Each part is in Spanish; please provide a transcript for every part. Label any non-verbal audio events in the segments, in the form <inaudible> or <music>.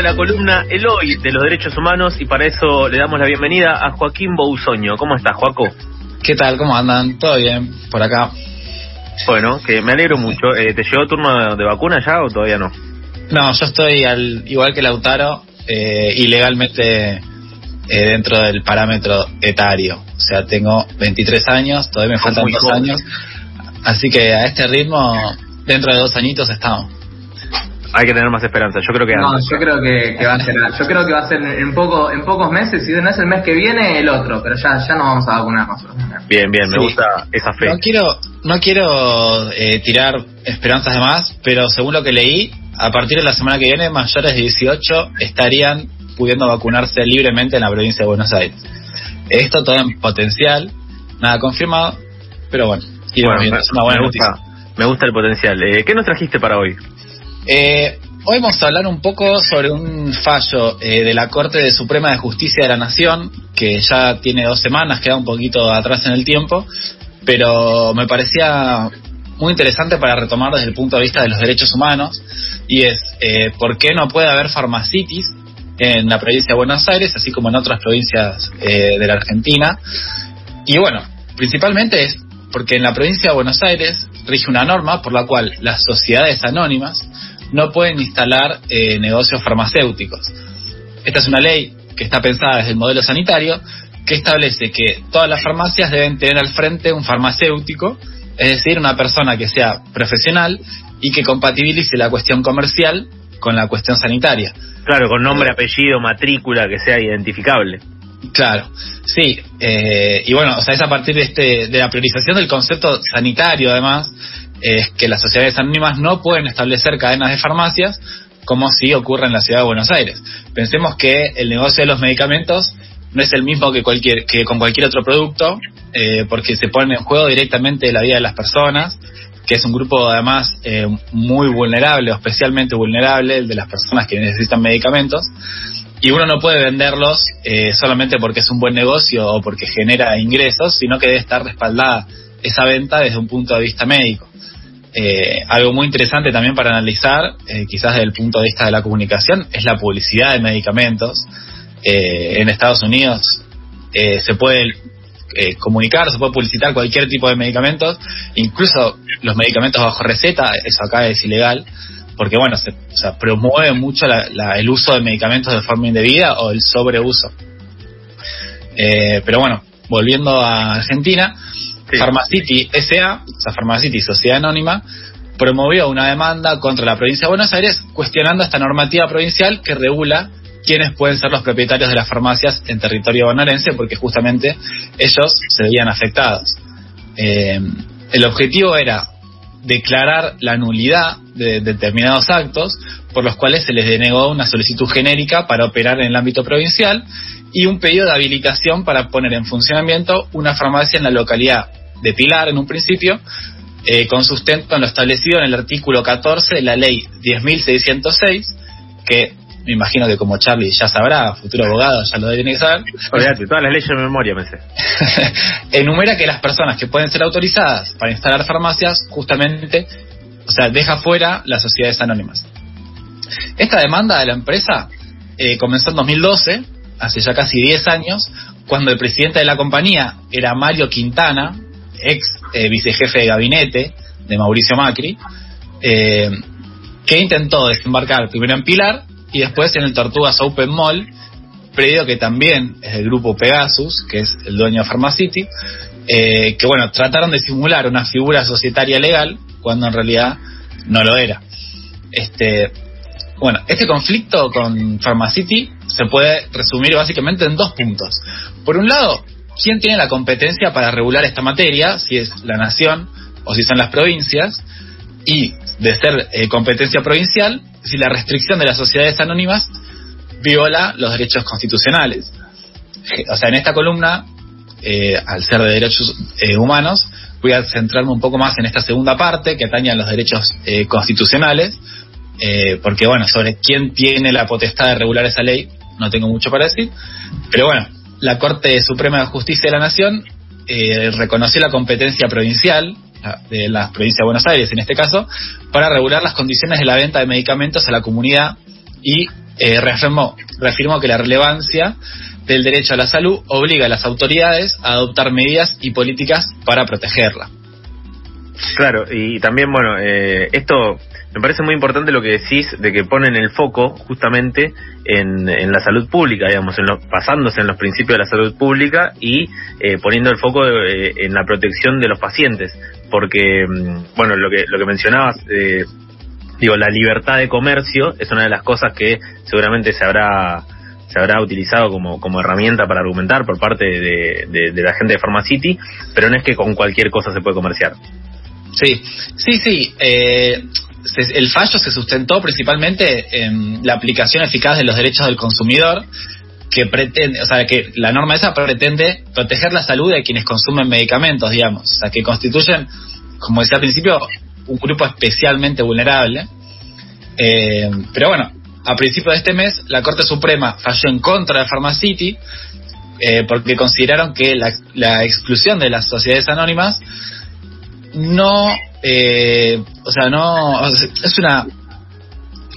de la columna El Hoy de los Derechos Humanos y para eso le damos la bienvenida a Joaquín Bousoño. ¿Cómo estás, Joaco? ¿Qué tal? ¿Cómo andan? ¿Todo bien por acá? Bueno, que me alegro mucho. Eh, ¿Te llegó turno de vacuna ya o todavía no? No, yo estoy al, igual que Lautaro, eh, ilegalmente eh, dentro del parámetro etario. O sea, tengo 23 años, todavía me faltan dos años. Así que a este ritmo, dentro de dos añitos estamos hay que tener más esperanza. Yo creo que no, yo creo que, va a ser, yo creo que va a ser en poco, en pocos meses. Si no es el mes que viene, el otro. Pero ya, ya no vamos a vacunar más. Bien, bien, me gusta esa fe. No quiero, no quiero eh, tirar esperanzas de más, pero según lo que leí, a partir de la semana que viene, mayores de 18 estarían pudiendo vacunarse libremente en la provincia de Buenos Aires. Esto todo en potencial, nada confirmado, pero bueno, bueno es una buena me noticia. Gusta, me gusta el potencial. Eh, ¿Qué nos trajiste para hoy? Eh, hoy vamos a hablar un poco sobre un fallo eh, de la Corte Suprema de Justicia de la Nación, que ya tiene dos semanas, queda un poquito atrás en el tiempo, pero me parecía muy interesante para retomar desde el punto de vista de los derechos humanos, y es eh, por qué no puede haber farmacitis en la provincia de Buenos Aires, así como en otras provincias eh, de la Argentina. Y bueno, principalmente es porque en la provincia de Buenos Aires rige una norma por la cual las sociedades anónimas no pueden instalar eh, negocios farmacéuticos. Esta es una ley que está pensada desde el modelo sanitario que establece que todas las farmacias deben tener al frente un farmacéutico, es decir, una persona que sea profesional y que compatibilice la cuestión comercial con la cuestión sanitaria. Claro, con nombre, apellido, matrícula, que sea identificable. Claro, sí, eh, y bueno, o sea, es a partir de, este, de la priorización del concepto sanitario, además, es que las sociedades anónimas no pueden establecer cadenas de farmacias como si ocurre en la ciudad de Buenos Aires. Pensemos que el negocio de los medicamentos no es el mismo que, cualquier, que con cualquier otro producto, eh, porque se pone en juego directamente la vida de las personas, que es un grupo además eh, muy vulnerable, o especialmente vulnerable, el de las personas que necesitan medicamentos, y uno no puede venderlos eh, solamente porque es un buen negocio o porque genera ingresos, sino que debe estar respaldada esa venta desde un punto de vista médico. Eh, algo muy interesante también para analizar, eh, quizás desde el punto de vista de la comunicación, es la publicidad de medicamentos. Eh, en Estados Unidos se puede comunicar, se puede publicitar cualquier tipo de medicamentos, incluso los medicamentos bajo receta, eso acá es ilegal, porque bueno, se promueve mucho el uso de medicamentos de forma indebida o el sobreuso. pero bueno, volviendo a Argentina, Pharmacity SA, o sea, Pharmacity Sociedad Anónima, promovió una demanda contra la provincia de Buenos Aires cuestionando esta normativa provincial que regula quiénes pueden ser los propietarios de las farmacias en territorio bonaerense porque justamente ellos se veían afectados. Eh, el objetivo era declarar la nulidad de determinados actos por los cuales se les denegó una solicitud genérica para operar en el ámbito provincial y un pedido de habilitación para poner en funcionamiento una farmacia en la localidad de Pilar en un principio, eh, con sustento en lo establecido en el artículo 14 de la ley 10.606, que me imagino que como Charlie ya sabrá, futuro abogado ya lo tiene que saber. Olvídate, todas las leyes de memoria me sé. <laughs> enumera que las personas que pueden ser autorizadas para instalar farmacias, justamente, o sea, deja fuera las sociedades anónimas. Esta demanda de la empresa eh, comenzó en 2012, hace ya casi 10 años, cuando el presidente de la compañía era Mario Quintana, ex eh, vicejefe de gabinete de Mauricio Macri, eh, que intentó desembarcar primero en Pilar y después en el Tortugas Open Mall, predio que también es del grupo Pegasus, que es el dueño de Pharmacity, eh, que bueno, trataron de simular una figura societaria legal cuando en realidad no lo era. Este, bueno, este conflicto con Pharmacity se puede resumir básicamente en dos puntos. Por un lado, quién tiene la competencia para regular esta materia, si es la nación o si son las provincias, y de ser eh, competencia provincial, si la restricción de las sociedades anónimas viola los derechos constitucionales. O sea, en esta columna, eh, al ser de derechos eh, humanos, voy a centrarme un poco más en esta segunda parte que atañe a los derechos constitucionales, porque bueno, sobre quién tiene la potestad de regular esa ley, no tengo mucho para decir, pero bueno, la Corte Suprema de Justicia de la Nación eh, reconoció la competencia provincial de la provincia de Buenos Aires en este caso para regular las condiciones de la venta de medicamentos a la comunidad y eh, reafirmó, que la relevancia del derecho a la salud obliga a las autoridades a adoptar medidas y políticas para protegerla. Claro, y también, bueno, eh, esto me parece muy importante lo que decís de que ponen el foco justamente en, en la salud pública, digamos, en basándose en los principios de la salud pública y eh, poniendo el foco eh, en la protección de los pacientes, porque, mm, bueno, lo que, lo que mencionabas, eh, digo, la libertad de comercio es una de las cosas que seguramente se habrá se habrá utilizado como, como herramienta para argumentar por parte de, de la gente de Pharmacity, pero no es que con cualquier cosa se puede comerciar. Sí, sí, sí. Eh, el fallo se sustentó principalmente en la aplicación eficaz de los derechos del consumidor, que pretende, o sea, que la norma esa pretende proteger la salud de quienes consumen medicamentos, digamos, o sea, que constituyen, como decía al principio, un grupo especialmente vulnerable. Eh, pero bueno, a principios de este mes, la Corte Suprema falló en contra de Pharmacity eh, porque consideraron que la exclusión de las sociedades anónimas no, eh, o sea, no, es una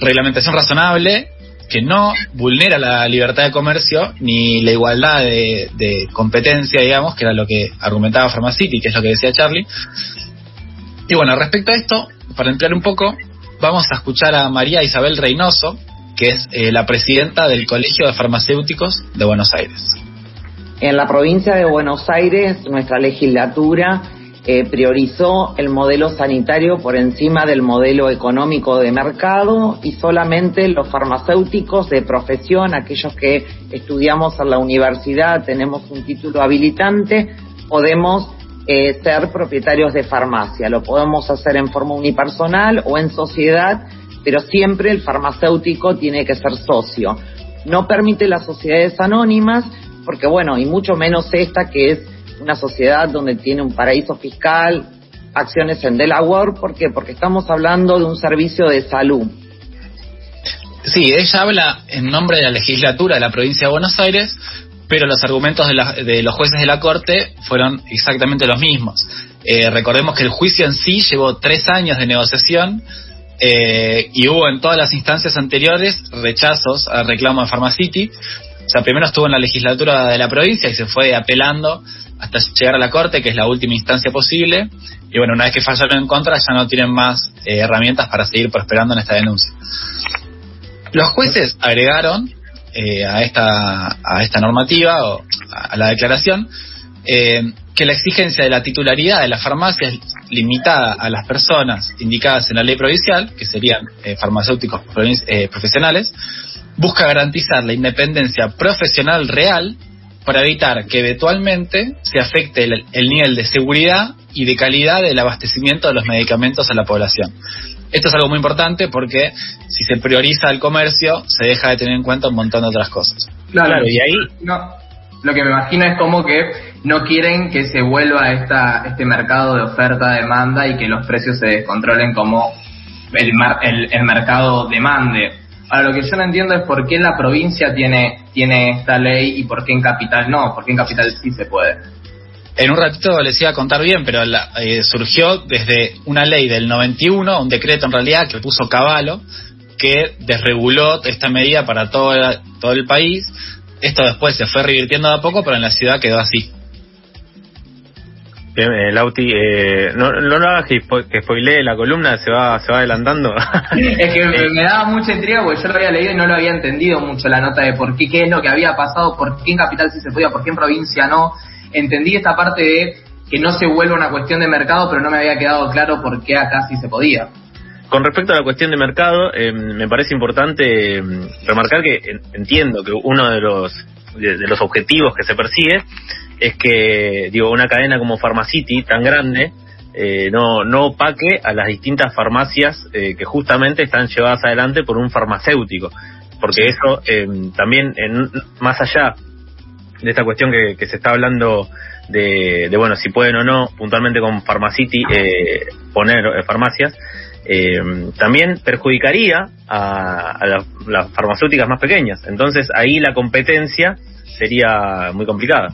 reglamentación razonable que no vulnera la libertad de comercio ni la igualdad de, competencia, digamos, que era lo que argumentaba Pharmacity, que es lo que decía Charlie. Y bueno, respecto a esto, para emplear un poco, vamos a escuchar a María Isabel Reynoso, que es eh, la presidenta del Colegio de Farmacéuticos de Buenos Aires. En la provincia de Buenos Aires, nuestra legislatura eh, priorizó el modelo sanitario por encima del modelo económico de mercado y solamente los farmacéuticos de profesión, aquellos que estudiamos en la universidad, tenemos un título habilitante, podemos eh, ser propietarios de farmacia. Lo podemos hacer en forma unipersonal o en sociedad, pero siempre el farmacéutico tiene que ser socio. No permite las sociedades anónimas, porque bueno, y mucho menos esta que es una sociedad donde tiene un paraíso fiscal, acciones en Delaware, ¿por qué? Porque estamos hablando de un servicio de salud. Sí, ella habla en nombre de la legislatura de la provincia de Buenos Aires, pero los argumentos de, los jueces de la Corte fueron exactamente los mismos. Eh, recordemos que el juicio en sí llevó tres años de negociación eh, y hubo en todas las instancias anteriores rechazos al reclamo de Pharmacity. O sea, primero estuvo en la legislatura de la provincia y se fue apelando hasta llegar a la corte, que es la última instancia posible. Y bueno, una vez que fallaron en contra, ya no tienen más eh, herramientas para seguir prosperando en esta denuncia. Los jueces agregaron eh, a, esta, a esta normativa o a la declaración eh, que la exigencia de la titularidad de las farmacias limitada a las personas indicadas en la ley provincial, que serían farmacéuticos profesionales, busca garantizar la independencia profesional real para evitar que eventualmente se afecte el, nivel de seguridad y de calidad del abastecimiento de los medicamentos a la población. Esto es algo muy importante porque si se prioriza el comercio, se deja de tener en cuenta un montón de otras cosas. Claro, y ahí... No, lo que me imagino es como que no quieren que se vuelva esta, este mercado de oferta-demanda y que los precios se descontrolen como el, el, el mercado demande Ahora, lo que yo no entiendo es por qué la provincia tiene, tiene esta ley y por qué en capital no, por qué en capital sí se puede. En un ratito les iba a contar bien, pero eh, surgió desde una ley del 91, un decreto en realidad que puso Caballo, que desreguló esta medida para todo, todo el país. Esto después se fue revirtiendo de a poco, pero en la ciudad quedó así. Bien, eh, Lauti, eh, no, no lo hagas que, que spoilee la columna, se va se va adelantando. es que me, daba mucha intriga porque yo lo había leído y no lo había entendido mucho la nota de por qué, qué es lo que había pasado, por qué en Capital sí se podía, por qué en provincia no. Entendí esta parte de que no se vuelve una cuestión de mercado, pero no me había quedado claro por qué acá sí se podía. Con respecto a la cuestión de mercado, eh, me parece importante remarcar que entiendo que uno de los de los objetivos que se persigue es que, digo, una cadena como Pharmacity, tan grande, eh, no, no opaque a las distintas farmacias eh, que justamente están llevadas adelante por un farmacéutico. Porque eso eh, también, en, más allá de esta cuestión que, que se está hablando de, de, bueno, si pueden o no puntualmente con Pharmacity poner farmacias, eh, también perjudicaría a, las farmacéuticas más pequeñas. Entonces ahí la competencia sería muy complicada.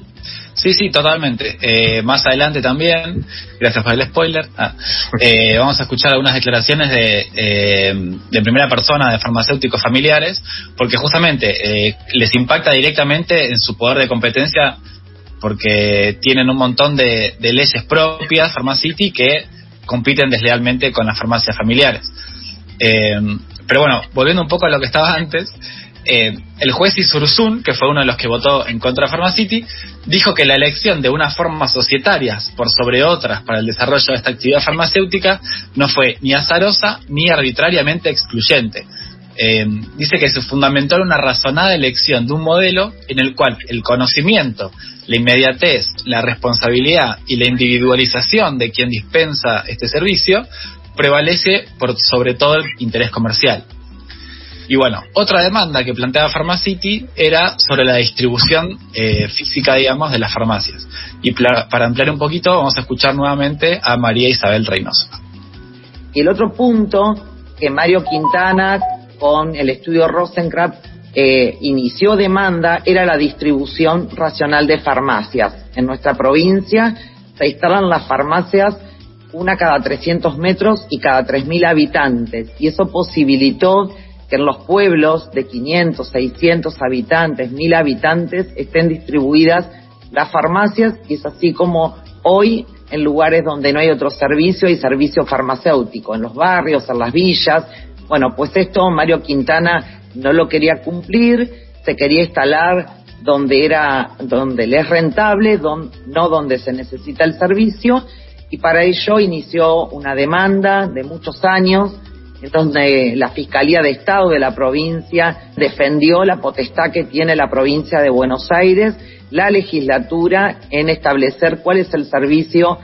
Sí, sí, totalmente. Eh, más adelante también, gracias por el spoiler, ah, <laughs> eh, vamos a escuchar algunas declaraciones de, eh, de primera persona de farmacéuticos familiares, porque justamente les impacta directamente en su poder de competencia, porque tienen un montón de, de leyes propias, Pharmacity, que compiten deslealmente con las farmacias familiares. pero bueno, volviendo un poco a lo que estaba antes, eh, el juez Isursun, que fue uno de los que votó en contra de Pharmacity, dijo que la elección de unas formas societarias por sobre otras para el desarrollo de esta actividad farmacéutica no fue ni azarosa ni arbitrariamente excluyente. Eh, dice que se fundamentó en una razonada elección de un modelo en el cual el conocimiento, la inmediatez, la responsabilidad y la individualización de quien dispensa este servicio prevalece por sobre todo el interés comercial. Y bueno, otra demanda que planteaba Pharmacity era sobre la distribución eh, física, digamos, de las farmacias. Y para ampliar un poquito, vamos a escuchar nuevamente a María Isabel Reynoso. Y el otro punto que Mario Quintana, con el estudio Rosencraft, eh, inició demanda era la distribución racional de farmacias. En nuestra provincia se instalan las farmacias una cada 300 metros y cada 3.000 habitantes. Y eso posibilitó que en los pueblos de 500, 600 habitantes, 1000 habitantes estén distribuidas las farmacias y es así como hoy en lugares donde no hay otro servicio hay servicio farmacéutico, en los barrios, en las villas. Bueno, pues esto Mario Quintana no lo quería cumplir, se quería instalar donde era donde le es rentable, no donde se necesita el servicio y para ello inició una demanda de muchos años donde la Fiscalía de Estado de la provincia defendió la potestad que tiene la provincia de Buenos Aires, la legislatura, en establecer cuál es el servicio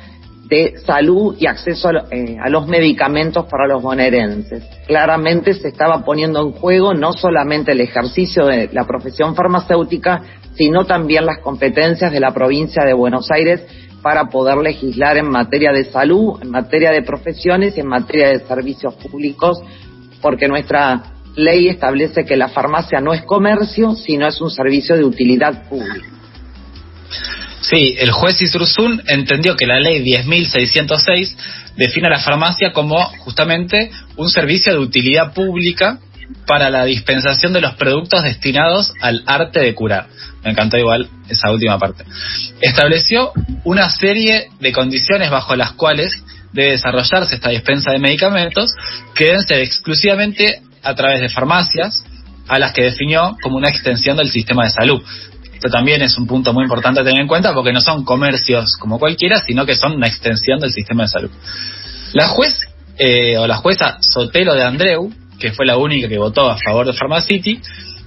de salud y acceso a, eh, los medicamentos para los bonaerenses. Claramente se estaba poniendo en juego no solamente el ejercicio de la profesión farmacéutica, sino también las competencias de la provincia de Buenos Aires para poder legislar en materia de salud, en materia de profesiones y en materia de servicios públicos, porque nuestra ley establece que la farmacia no es comercio, sino es un servicio de utilidad pública. Sí, el juez Isursun entendió que la ley 10.606 define a la farmacia como justamente un servicio de utilidad pública para la dispensación de los productos destinados al arte de curar. Me encantó igual esa última parte. Estableció una serie de condiciones bajo las cuales debe desarrollarse esta dispensa de medicamentos que deben ser exclusivamente a través de farmacias, a las que definió como una extensión del sistema de salud. Esto también es un punto muy importante a tener en cuenta porque no son comercios como cualquiera, sino que son una extensión del sistema de salud. La juez eh, o la jueza Sotelo de Andreu que fue la única que votó a favor de Pharmacity,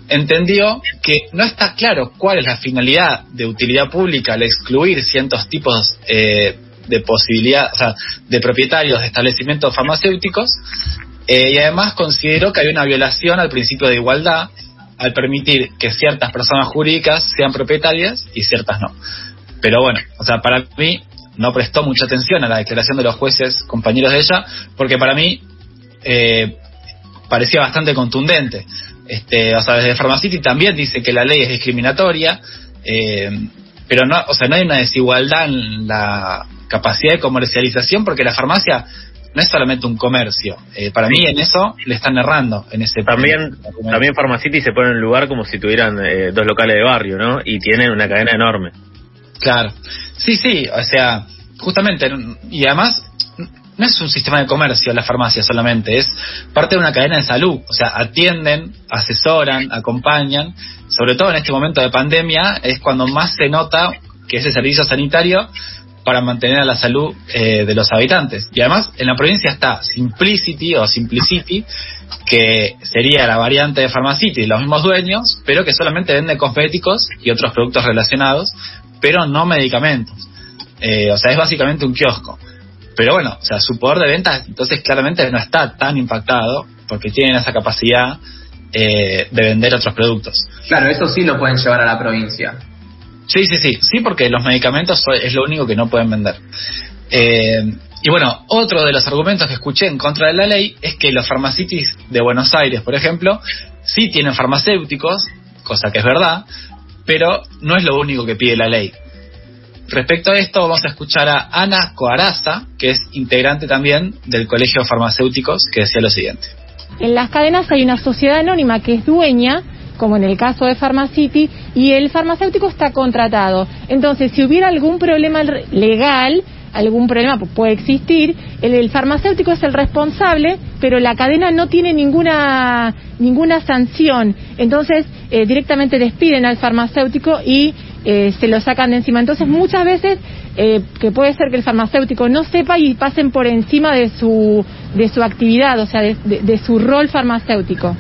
entendió que no está claro cuál es la finalidad de utilidad pública al excluir ciertos tipos eh, de posibilidad, o sea, de propietarios de establecimientos farmacéuticos, eh, y además consideró que hay una violación al principio de igualdad al permitir que ciertas personas jurídicas sean propietarias y ciertas no. Pero bueno, o sea, para mí no prestó mucha atención a la declaración de los jueces compañeros de ella, porque para mí eh, parecía bastante contundente. Este, o sea, desde Pharmacity también dice que la ley es discriminatoria, eh, pero no, o sea, no hay una desigualdad en la capacidad de comercialización porque la farmacia no es solamente un comercio. Eh, para mí en eso le están errando. En ese también también Pharmacity se pone en un lugar como si tuvieran eh, dos locales de barrio, ¿no? Y tienen una cadena enorme. Claro. Sí, sí, o sea, justamente, y además no es un sistema de comercio la farmacia solamente, es parte de una cadena de salud. O sea, atienden, asesoran, acompañan. Sobre todo en este momento de pandemia es cuando más se nota que ese servicio sanitario para mantener a la salud eh, de los habitantes. Y además en la provincia está Simplicity o Simplicity, que sería la variante de Pharmacity, los mismos dueños, pero que solamente vende cosméticos y otros productos relacionados, pero no medicamentos. Eh, o sea, es básicamente un kiosco. Pero bueno, o sea, su poder de venta entonces claramente no está tan impactado porque tienen esa capacidad eh, de vender otros productos. Claro, eso sí lo pueden llevar a la provincia. Sí, sí, sí, sí, porque los medicamentos es lo único que no pueden vender. Eh, Y bueno, otro de los argumentos que escuché en contra de la ley es que los farmacitis de Buenos Aires, por ejemplo, sí tienen farmacéuticos, cosa que es verdad, pero no es lo único que pide la ley. Respecto a esto, vamos a escuchar a Ana Coaraza, que es integrante también del Colegio de Farmacéuticos, que decía lo siguiente. En las cadenas hay una sociedad anónima que es dueña, como en el caso de Pharmacity, y el farmacéutico está contratado. Entonces, si hubiera algún problema legal, algún problema puede existir, el, farmacéutico es el responsable, pero la cadena no tiene ninguna ninguna sanción. Entonces, eh, directamente despiden al farmacéutico y eh, se lo sacan de encima. Entonces, muchas veces, eh, que puede ser que el farmacéutico no sepa y pasen por encima de su, de su actividad, o sea, de, su rol farmacéutico.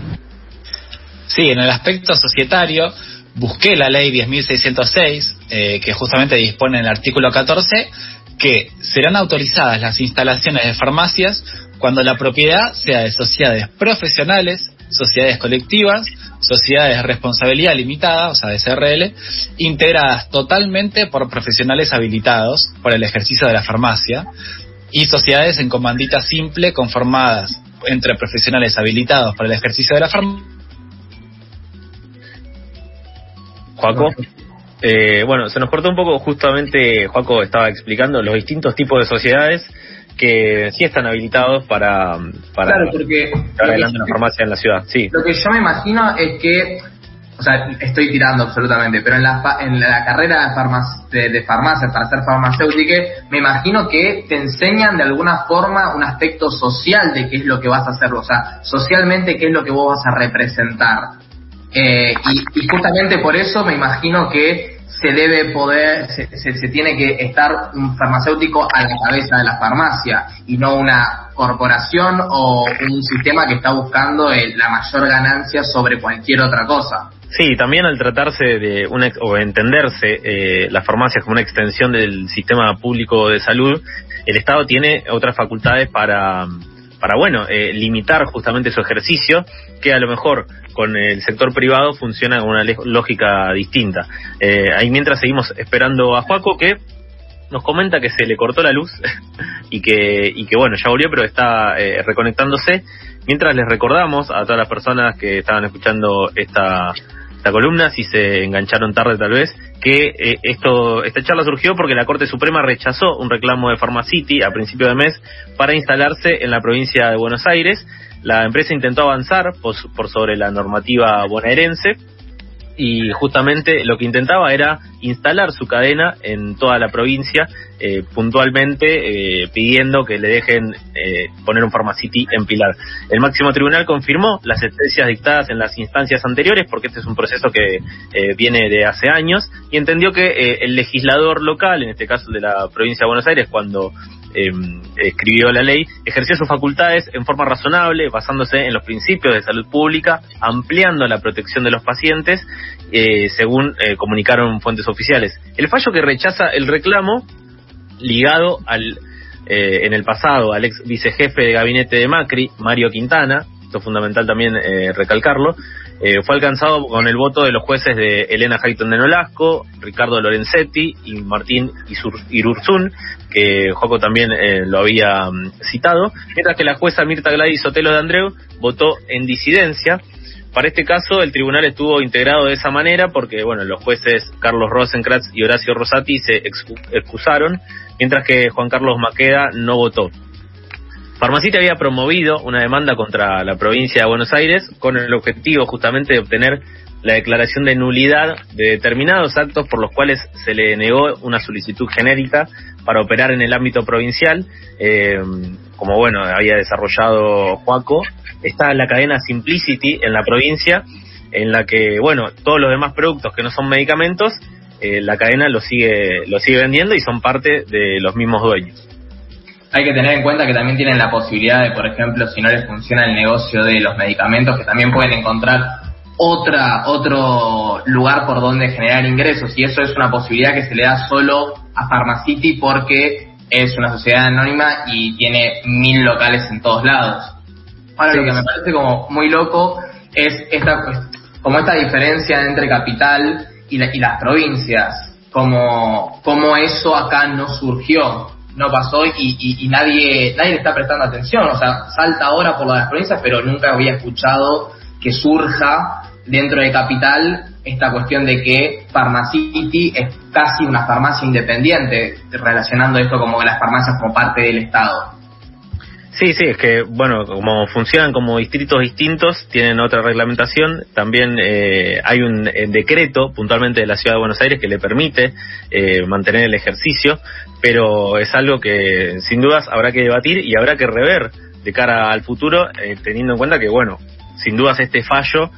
Sí, en el aspecto societario, busqué la ley 10.606, eh, que justamente dispone en el artículo 14, que serán autorizadas las instalaciones de farmacias cuando la propiedad sea de sociedades profesionales, sociedades colectivas, sociedades de responsabilidad limitada, o sea, de CRL, integradas totalmente por profesionales habilitados por el ejercicio de la farmacia y sociedades en comandita simple conformadas entre profesionales habilitados para el ejercicio de la farmacia. Juaco. Eh, bueno, se nos cortó un poco, justamente Juaco estaba explicando los distintos tipos de sociedades que sí están habilitados para, para claro, porque adelante una farmacia en la ciudad. Sí. Lo que yo me imagino es que, o sea, estoy tirando absolutamente, pero en la, en la carrera de, de, farmacia para ser farmacéutica, me imagino que te enseñan de alguna forma un aspecto social de qué es lo que vas a hacer, o sea, socialmente qué es lo que vos vas a representar. Eh, y, y justamente por eso me imagino que se debe poder, se, se, tiene que estar un farmacéutico a la cabeza de la farmacia y no una corporación o un sistema que está buscando la mayor ganancia sobre cualquier otra cosa. Sí, también al tratarse de una, o entenderse eh, las farmacias como una extensión del sistema público de salud, el Estado tiene otras facultades para para bueno eh, limitar justamente su ejercicio que a lo mejor con el sector privado funciona con una lógica distinta. Eh, ahí mientras seguimos esperando a Juaco que nos comenta que se le cortó la luz <laughs> y que y que bueno ya volvió pero está eh, reconectándose. Mientras les recordamos a todas las personas que estaban escuchando esta esta columna, si se engancharon tarde tal vez, que eh, esto esta charla surgió porque la Corte Suprema rechazó un reclamo de Pharmacity a principio de mes para instalarse en la provincia de Buenos Aires. La empresa intentó avanzar por sobre la normativa bonaerense, y justamente lo que intentaba era instalar su cadena en toda la provincia, eh, puntualmente eh, pidiendo que le dejen eh, poner un Pharmacity en Pilar. El máximo tribunal confirmó las sentencias dictadas en las instancias anteriores, porque este es un proceso que viene de hace años, y entendió que el legislador local, en este caso de la provincia de Buenos Aires, cuando eh, escribió la ley, ejerció sus facultades en forma razonable, basándose en los principios de salud pública, ampliando la protección de los pacientes, eh, según eh, comunicaron fuentes oficiales. El fallo que rechaza el reclamo, ligado al, eh, en el pasado al ex vicejefe de gabinete de Macri, Mario Quintana, esto es fundamental también recalcarlo, eh, fue alcanzado con el voto de los jueces de Elena Hayton de Nolasco, Ricardo Lorenzetti y Martín Irurzún, que Joco también eh, lo había mm, citado, mientras que la jueza Mirta Gladys Sotelo de Andreu votó en disidencia. Para este caso, el tribunal estuvo integrado de esa manera porque, bueno, los jueces Carlos Rosenkratz y Horacio Rosati se excusaron, mientras que Juan Carlos Maqueda no votó. Farmacita había promovido una demanda contra la provincia de Buenos Aires con el objetivo justamente de obtener la declaración de nulidad de determinados actos por los cuales se le negó una solicitud genérica para operar en el ámbito provincial, eh, como bueno había desarrollado Juaco, está la cadena Simplicity en la provincia, en la que bueno todos los demás productos que no son medicamentos, eh, la cadena lo sigue lo sigue vendiendo y son parte de los mismos dueños. Hay que tener en cuenta que también tienen la posibilidad de, por ejemplo, si no les funciona el negocio de los medicamentos, que también pueden encontrar otra otro lugar por donde generar ingresos y eso es una posibilidad que se le da solo a Pharmacity porque es una sociedad anónima y tiene mil locales en todos lados. Ahora lo que me parece como muy loco es esta como esta diferencia entre capital y, y las provincias, como, como eso acá no surgió no pasó y, y, nadie nadie le está prestando atención. O sea, salta ahora por las provincias, pero nunca había escuchado que surja dentro de Capital esta cuestión de que Pharmacity es casi una farmacia independiente, relacionando esto como las farmacias como parte del Estado. Sí, sí, es que, bueno, como funcionan como distritos distintos, tienen otra reglamentación. También eh, hay un eh, decreto puntualmente de la Ciudad de Buenos Aires que le permite eh, mantener el ejercicio, pero es algo que sin dudas habrá que debatir y habrá que rever de cara al futuro, teniendo en cuenta que, bueno, sin dudas este fallo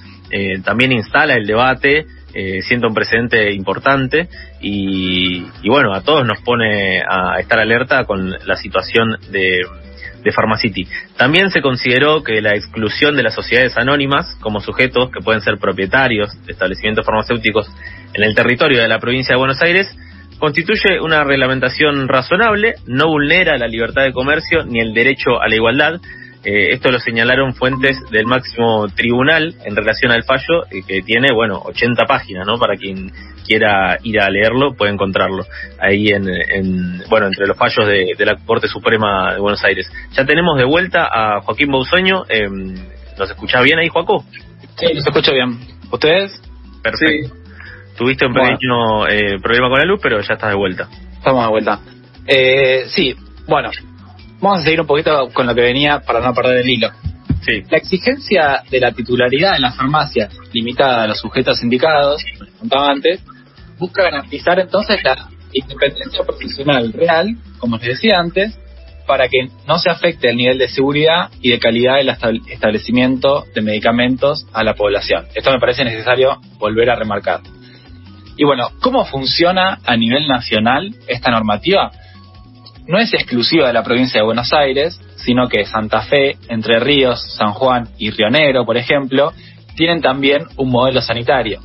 también instala el debate eh, siendo un precedente importante y, y, bueno, a todos nos pone a estar alerta con la situación de, de Pharmacity. También se consideró que la exclusión de las sociedades anónimas como sujetos que pueden ser propietarios de establecimientos farmacéuticos en el territorio de la provincia de Buenos Aires constituye una reglamentación razonable, no vulnera la libertad de comercio ni el derecho a la igualdad, eh, esto lo señalaron fuentes del máximo tribunal en relación al fallo, eh, que tiene, bueno, 80 páginas, ¿no? Para quien quiera ir a leerlo, puede encontrarlo ahí en, bueno, entre los fallos de, la Corte Suprema de Buenos Aires. Ya tenemos de vuelta a Joaquín Bausueño. Eh, ¿Nos escucha bien ahí, Joaco? Sí, los escucho bien. ¿Ustedes? Perfecto. Tuviste un pequeño eh, problema con la luz, pero ya estás de vuelta. Estamos de vuelta. Eh, sí, bueno, Vamos a seguir un poquito con lo que venía para no perder el hilo. Sí. La exigencia de la titularidad en las farmacias, limitada a los sujetos indicados, como les contaba antes, busca garantizar entonces la independencia profesional real, como les decía antes, para que no se afecte el nivel de seguridad y de calidad del establecimiento de medicamentos a la población. Esto me parece necesario volver a remarcar. Y bueno, ¿cómo funciona a nivel nacional esta normativa? No es exclusiva de la provincia de Buenos Aires, sino que Santa Fe, Entre Ríos, San Juan y Río Negro, por ejemplo, tienen también un modelo sanitario.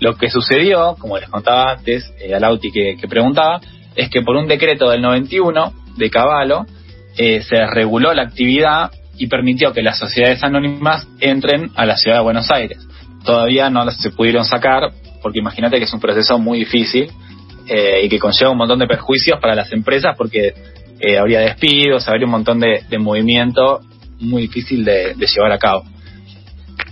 Lo que sucedió, como les contaba antes eh, a Lauti que, preguntaba, es que por un decreto del 91 de Caballo eh, se reguló la actividad y permitió que las sociedades anónimas entren a la ciudad de Buenos Aires. Todavía no se pudieron sacar, porque imagínate que es un proceso muy difícil eh, y que conlleva un montón de perjuicios para las empresas porque eh, habría despidos, habría un montón de, movimiento muy difícil de, llevar a cabo.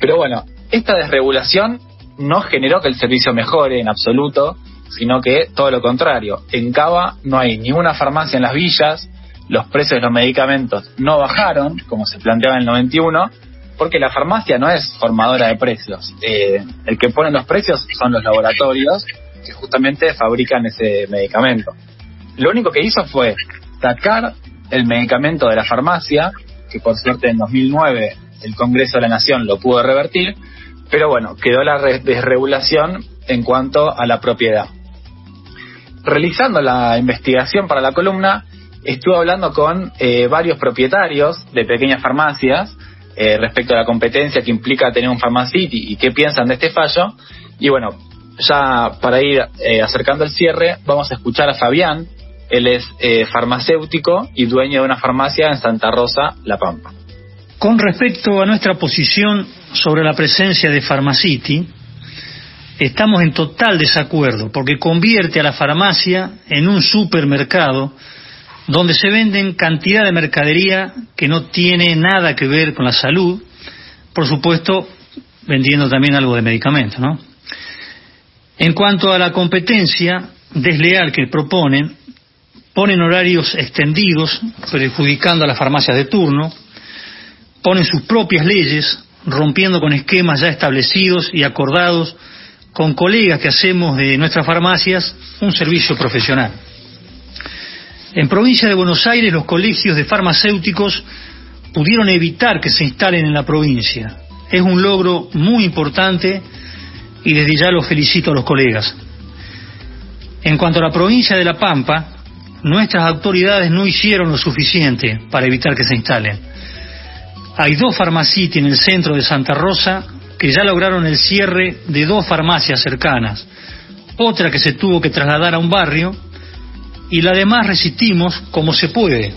Pero bueno, esta desregulación no generó que el servicio mejore en absoluto, sino que todo lo contrario. En Cava no hay ni una farmacia en las villas, los precios de los medicamentos no bajaron, como se planteaba en el 91, porque la farmacia no es formadora de precios. Eh, el que pone los precios son los laboratorios justamente fabrican ese medicamento. Lo único que hizo fue sacar el medicamento de la farmacia, que por suerte en 2009 el Congreso de la Nación lo pudo revertir, pero bueno, quedó la desregulación en cuanto a la propiedad. Realizando la investigación para la columna, estuve hablando con eh, varios propietarios de pequeñas farmacias eh, respecto a la competencia que implica tener un Pharmacity y qué piensan de este fallo. Y bueno, ya para ir eh, acercando el cierre, vamos a escuchar a Fabián. Él es eh, farmacéutico y dueño de una farmacia en Santa Rosa, La Pampa. Con respecto a nuestra posición sobre la presencia de Pharmacity, estamos en total desacuerdo porque convierte a la farmacia en un supermercado donde se venden cantidad de mercadería que no tiene nada que ver con la salud, por supuesto vendiendo también algo de medicamento, ¿no? En cuanto a la competencia desleal que proponen, ponen horarios extendidos, perjudicando a las farmacias de turno, ponen sus propias leyes, rompiendo con esquemas ya establecidos y acordados con colegas que hacemos de nuestras farmacias un servicio profesional. En provincia de Buenos Aires los colegios de farmacéuticos pudieron evitar que se instalen en la provincia. Es un logro muy importante y desde ya los felicito a los colegas. En cuanto a la provincia de La Pampa, nuestras autoridades no hicieron lo suficiente para evitar que se instalen. Hay dos farmacias en el centro de Santa Rosa que ya lograron el cierre de dos farmacias cercanas, otra que se tuvo que trasladar a un barrio y la demás resistimos como se puede,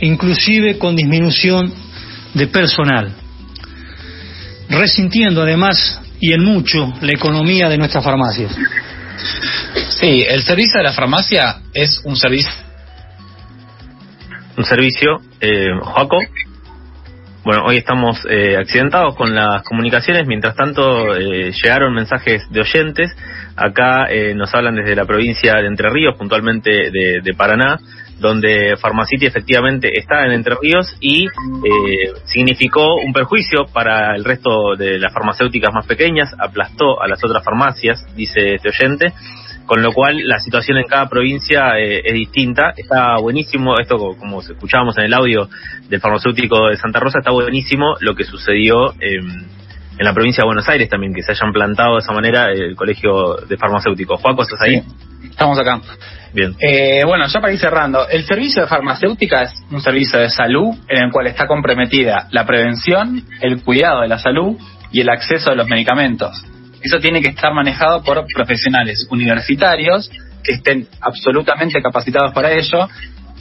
inclusive con disminución de personal, resintiendo además y en mucho la economía de nuestras farmacias. Sí, el servicio de la farmacia es un servicio un servicio. Eh, Joaco. Bueno, hoy estamos eh, accidentados con las comunicaciones, mientras tanto eh, llegaron mensajes de oyentes. Acá eh, nos hablan desde la provincia de Entre Ríos, puntualmente de, de Paraná, donde Pharmacity efectivamente está en Entre Ríos y eh, significó un perjuicio para el resto de las farmacéuticas más pequeñas, aplastó a las otras farmacias, dice este oyente con lo cual la situación en cada provincia eh, es distinta. Está buenísimo, esto co- como escuchábamos en el audio del farmacéutico de Santa Rosa, está buenísimo lo que sucedió eh, en la provincia de Buenos Aires también, que se hayan plantado de esa manera el colegio de farmacéuticos. Juaco, ¿estás ahí? Estamos acá. Bien. Eh, bueno, ya para ir cerrando, el servicio de farmacéutica es un servicio de salud en el cual está comprometida la prevención, el cuidado de la salud y el acceso a los medicamentos. Eso tiene que estar manejado por profesionales universitarios que estén absolutamente capacitados para ello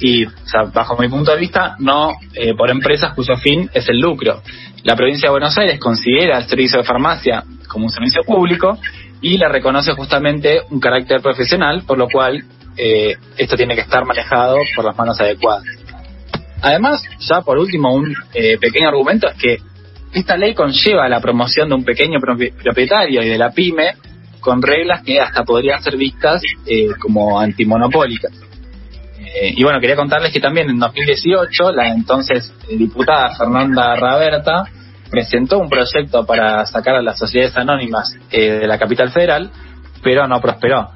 y, bajo mi punto de vista, no eh, por empresas cuyo fin es el lucro. La provincia de Buenos Aires considera el servicio de farmacia como un servicio público y le reconoce justamente un carácter profesional, por lo cual eh, esto tiene que estar manejado por las manos adecuadas. Además, ya por último, un eh, pequeño argumento es que esta ley conlleva la promoción de un pequeño propi- propietario y de la pyme con reglas que hasta podrían ser vistas eh, como antimonopólicas. Eh, y bueno, quería contarles que también en 2018 la entonces diputada Fernanda Raberta presentó un proyecto para sacar a las sociedades anónimas eh, de la capital federal, pero no prosperó.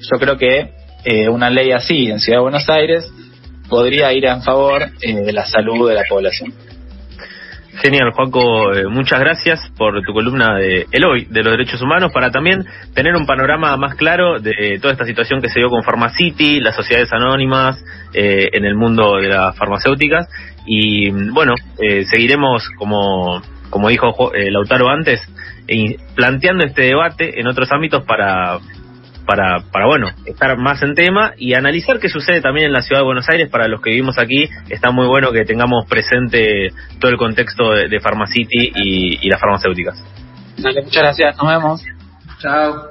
Yo creo que eh, una ley así en Ciudad de Buenos Aires podría ir en favor eh, de la salud de la población. Genial, Juaco, eh, muchas gracias por tu columna de El Hoy, de los derechos humanos, para también tener un panorama más claro de toda esta situación que se dio con Pharmacity, las sociedades anónimas eh, en el mundo de las farmacéuticas. Y bueno, eh, seguiremos, como, como dijo Jo- eh, Lautaro antes, planteando este debate en otros ámbitos para, para, para, bueno, estar más en tema y analizar qué sucede también en la ciudad de Buenos Aires. Para los que vivimos aquí, está muy bueno que tengamos presente todo el contexto de, de Pharmacity y, y las farmacéuticas. Dale, muchas gracias, nos vemos. Chao.